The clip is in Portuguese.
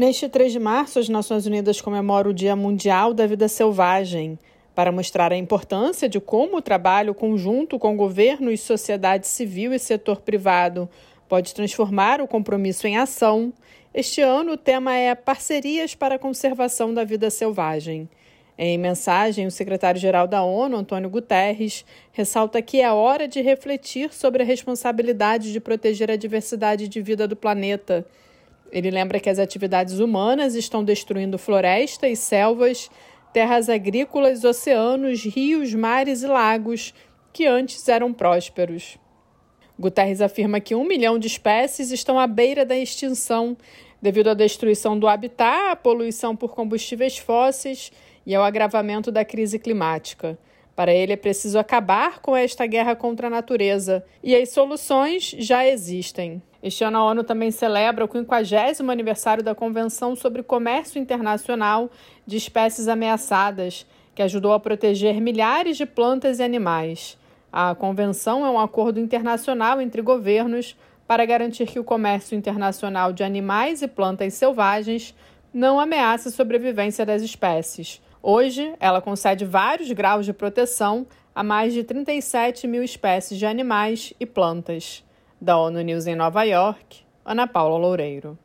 Neste 3 de março, as Nações Unidas comemoram o Dia Mundial da Vida Selvagem, para mostrar a importância de como o trabalho conjunto com governo e sociedade civil e setor privado pode transformar o compromisso em ação. Este ano, o tema é Parcerias para a Conservação da Vida Selvagem. Em mensagem, o secretário-geral da ONU, Antônio Guterres, ressalta que é hora de refletir sobre a responsabilidade de proteger a diversidade de vida do planeta. Ele lembra que as atividades humanas estão destruindo florestas e selvas, terras agrícolas, oceanos, rios, mares e lagos que antes eram prósperos. Guterres afirma que um milhão de espécies estão à beira da extinção devido à destruição do habitat, à poluição por combustíveis fósseis e ao agravamento da crise climática. Para ele é preciso acabar com esta guerra contra a natureza e as soluções já existem. Este ano a ONU também celebra o 50 aniversário da Convenção sobre Comércio Internacional de Espécies Ameaçadas, que ajudou a proteger milhares de plantas e animais. A convenção é um acordo internacional entre governos para garantir que o comércio internacional de animais e plantas selvagens não ameace a sobrevivência das espécies. Hoje, ela concede vários graus de proteção a mais de 37 mil espécies de animais e plantas. Da ONU News em Nova York, Ana Paula Loureiro.